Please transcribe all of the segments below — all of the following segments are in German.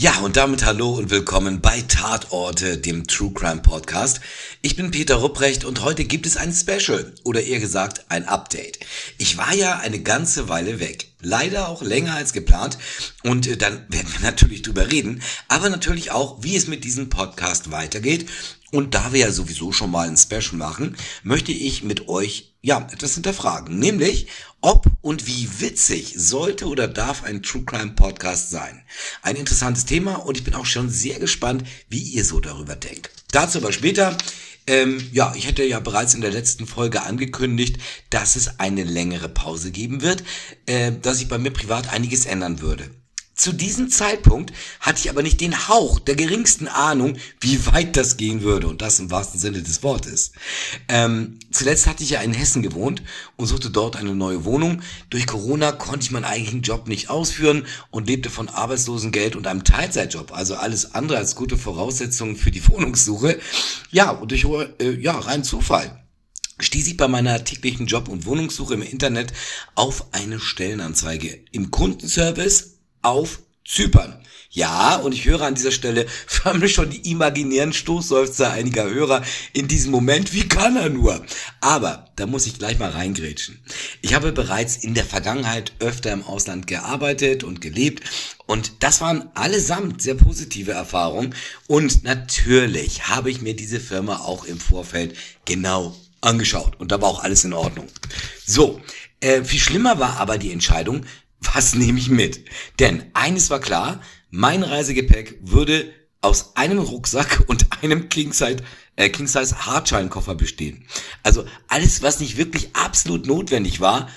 Ja, und damit hallo und willkommen bei Tatorte, dem True Crime Podcast. Ich bin Peter Rupprecht und heute gibt es ein Special oder eher gesagt ein Update. Ich war ja eine ganze Weile weg. Leider auch länger als geplant und äh, dann werden wir natürlich drüber reden, aber natürlich auch, wie es mit diesem Podcast weitergeht. Und da wir ja sowieso schon mal ein Special machen, möchte ich mit euch ja etwas hinterfragen, nämlich ob und wie witzig sollte oder darf ein True Crime Podcast sein? Ein interessantes Thema und ich bin auch schon sehr gespannt, wie ihr so darüber denkt. Dazu aber später. Ähm, ja, ich hätte ja bereits in der letzten Folge angekündigt, dass es eine längere Pause geben wird, äh, dass sich bei mir privat einiges ändern würde. Zu diesem Zeitpunkt hatte ich aber nicht den Hauch der geringsten Ahnung, wie weit das gehen würde und das im wahrsten Sinne des Wortes. Ähm, zuletzt hatte ich ja in Hessen gewohnt und suchte dort eine neue Wohnung. Durch Corona konnte ich meinen eigentlichen Job nicht ausführen und lebte von Arbeitslosengeld und einem Teilzeitjob, also alles andere als gute Voraussetzungen für die Wohnungssuche. Ja, und durch äh, ja, rein Zufall stieß ich bei meiner täglichen Job- und Wohnungssuche im Internet auf eine Stellenanzeige im Kundenservice auf Zypern. Ja, und ich höre an dieser Stelle förmlich schon die imaginären Stoßseufzer einiger Hörer in diesem Moment. Wie kann er nur? Aber da muss ich gleich mal reingrätschen. Ich habe bereits in der Vergangenheit öfter im Ausland gearbeitet und gelebt und das waren allesamt sehr positive Erfahrungen und natürlich habe ich mir diese Firma auch im Vorfeld genau angeschaut und da war auch alles in Ordnung. So, äh, viel schlimmer war aber die Entscheidung, was nehme ich mit? Denn eines war klar, mein Reisegepäck würde aus einem Rucksack und einem King-Size äh, King Hardscheinkoffer bestehen. Also alles, was nicht wirklich absolut notwendig war,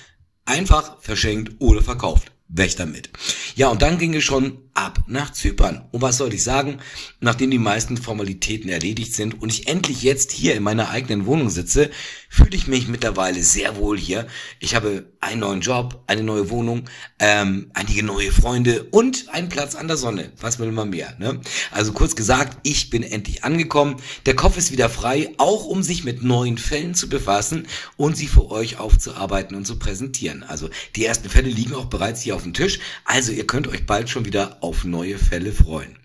einfach verschenkt oder verkauft. Weg damit. Ja, und dann ging es schon ab nach Zypern. Und was soll ich sagen? Nachdem die meisten Formalitäten erledigt sind und ich endlich jetzt hier in meiner eigenen Wohnung sitze, fühle ich mich mittlerweile sehr wohl hier. Ich habe einen neuen Job, eine neue Wohnung, ähm, einige neue Freunde und einen Platz an der Sonne. Was will man mehr? Ne? Also kurz gesagt, ich bin endlich angekommen. Der Kopf ist wieder frei, auch um sich mit neuen Fällen zu befassen und sie für euch aufzuarbeiten und zu präsentieren. Also die ersten Fälle liegen auch bereits hier auf dem Tisch. Also ihr könnt euch bald schon wieder auf neue Fälle freuen.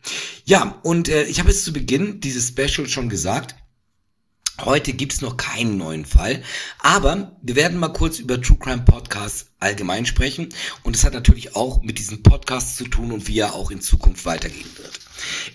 Ja, und äh, ich habe es zu Beginn dieses Special schon gesagt. Heute gibt's noch keinen neuen Fall, aber wir werden mal kurz über True Crime Podcasts allgemein sprechen und es hat natürlich auch mit diesem Podcast zu tun und wie er auch in Zukunft weitergehen wird.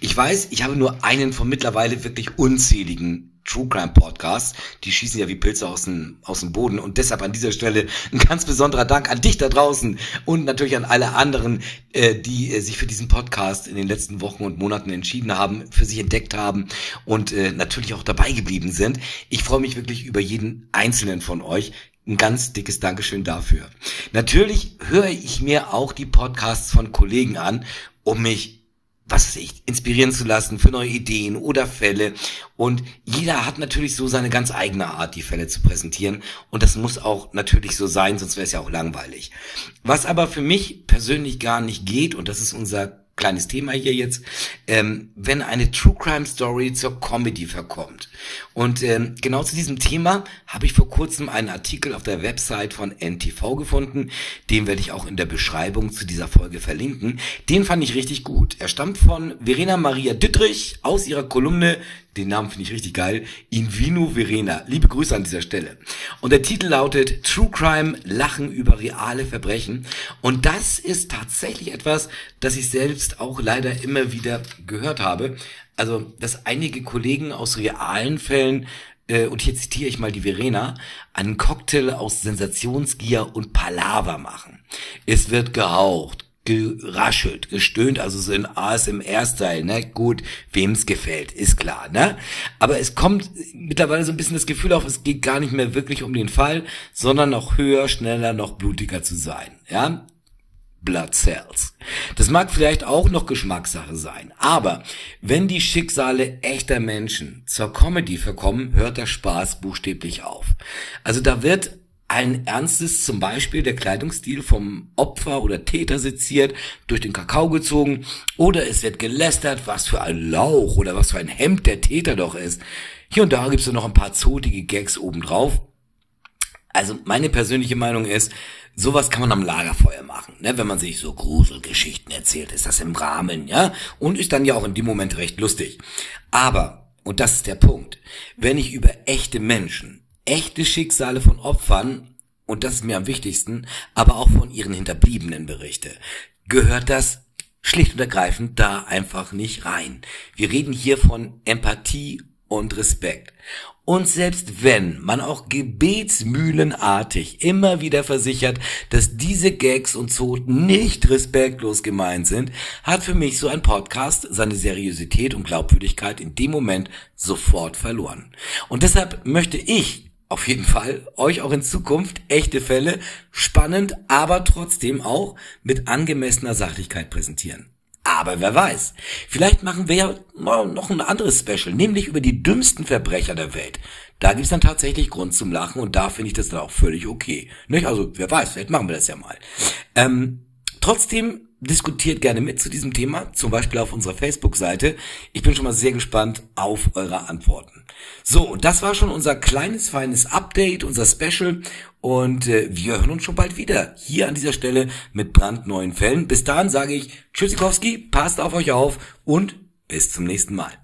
Ich weiß, ich habe nur einen von mittlerweile wirklich unzähligen True Crime Podcasts. Die schießen ja wie Pilze aus dem, aus dem Boden. Und deshalb an dieser Stelle ein ganz besonderer Dank an dich da draußen und natürlich an alle anderen, äh, die äh, sich für diesen Podcast in den letzten Wochen und Monaten entschieden haben, für sich entdeckt haben und äh, natürlich auch dabei geblieben sind. Ich freue mich wirklich über jeden einzelnen von euch. Ein ganz dickes Dankeschön dafür. Natürlich höre ich mir auch die Podcasts von Kollegen an, um mich was weiß ich, inspirieren zu lassen für neue Ideen oder Fälle. Und jeder hat natürlich so seine ganz eigene Art, die Fälle zu präsentieren. Und das muss auch natürlich so sein, sonst wäre es ja auch langweilig. Was aber für mich persönlich gar nicht geht, und das ist unser kleines Thema hier jetzt, ähm, wenn eine True Crime Story zur Comedy verkommt. Und ähm, genau zu diesem Thema habe ich vor kurzem einen Artikel auf der Website von NTV gefunden. Den werde ich auch in der Beschreibung zu dieser Folge verlinken. Den fand ich richtig gut. Er stammt von Verena Maria Dittrich aus ihrer Kolumne den Namen finde ich richtig geil. Invino Verena. Liebe Grüße an dieser Stelle. Und der Titel lautet True Crime, Lachen über reale Verbrechen. Und das ist tatsächlich etwas, das ich selbst auch leider immer wieder gehört habe. Also, dass einige Kollegen aus realen Fällen äh, und hier zitiere ich mal die Verena, einen Cocktail aus Sensationsgier und Palaver machen. Es wird gehaucht, geraschelt, gestöhnt, also so in ASMR-Style, ne? Gut, wem's gefällt, ist klar, ne? Aber es kommt mittlerweile so ein bisschen das Gefühl auf, es geht gar nicht mehr wirklich um den Fall, sondern noch höher, schneller, noch blutiger zu sein, ja? Blood Cells. Das mag vielleicht auch noch Geschmackssache sein, aber wenn die Schicksale echter Menschen zur Comedy verkommen, hört der Spaß buchstäblich auf. Also da wird allen Ernstes zum Beispiel der Kleidungsstil vom Opfer oder Täter seziert, durch den Kakao gezogen oder es wird gelästert, was für ein Lauch oder was für ein Hemd der Täter doch ist. Hier und da gibt es noch ein paar zotige Gags obendrauf. Also meine persönliche Meinung ist, sowas kann man am Lagerfeuer machen, ne? wenn man sich so Gruselgeschichten erzählt, ist das im Rahmen, ja, und ist dann ja auch in dem Moment recht lustig. Aber, und das ist der Punkt, wenn ich über echte Menschen, echte Schicksale von Opfern und das ist mir am wichtigsten, aber auch von ihren Hinterbliebenen berichte, gehört das schlicht und ergreifend da einfach nicht rein. Wir reden hier von Empathie und Respekt. Und selbst wenn man auch gebetsmühlenartig immer wieder versichert, dass diese Gags und Zoten nicht respektlos gemeint sind, hat für mich so ein Podcast seine Seriosität und Glaubwürdigkeit in dem Moment sofort verloren. Und deshalb möchte ich auf jeden Fall euch auch in Zukunft echte Fälle spannend, aber trotzdem auch mit angemessener Sachlichkeit präsentieren. Aber wer weiß, vielleicht machen wir ja noch ein anderes Special, nämlich über die dümmsten Verbrecher der Welt. Da gibt's dann tatsächlich Grund zum Lachen und da finde ich das dann auch völlig okay. Nicht? Also wer weiß, vielleicht machen wir das ja mal. Ähm, trotzdem diskutiert gerne mit zu diesem Thema, zum Beispiel auf unserer Facebook-Seite. Ich bin schon mal sehr gespannt auf eure Antworten. So, das war schon unser kleines, feines Update, unser Special. Und äh, wir hören uns schon bald wieder hier an dieser Stelle mit brandneuen Fällen. Bis dahin sage ich Tschüssikowski, passt auf euch auf und bis zum nächsten Mal.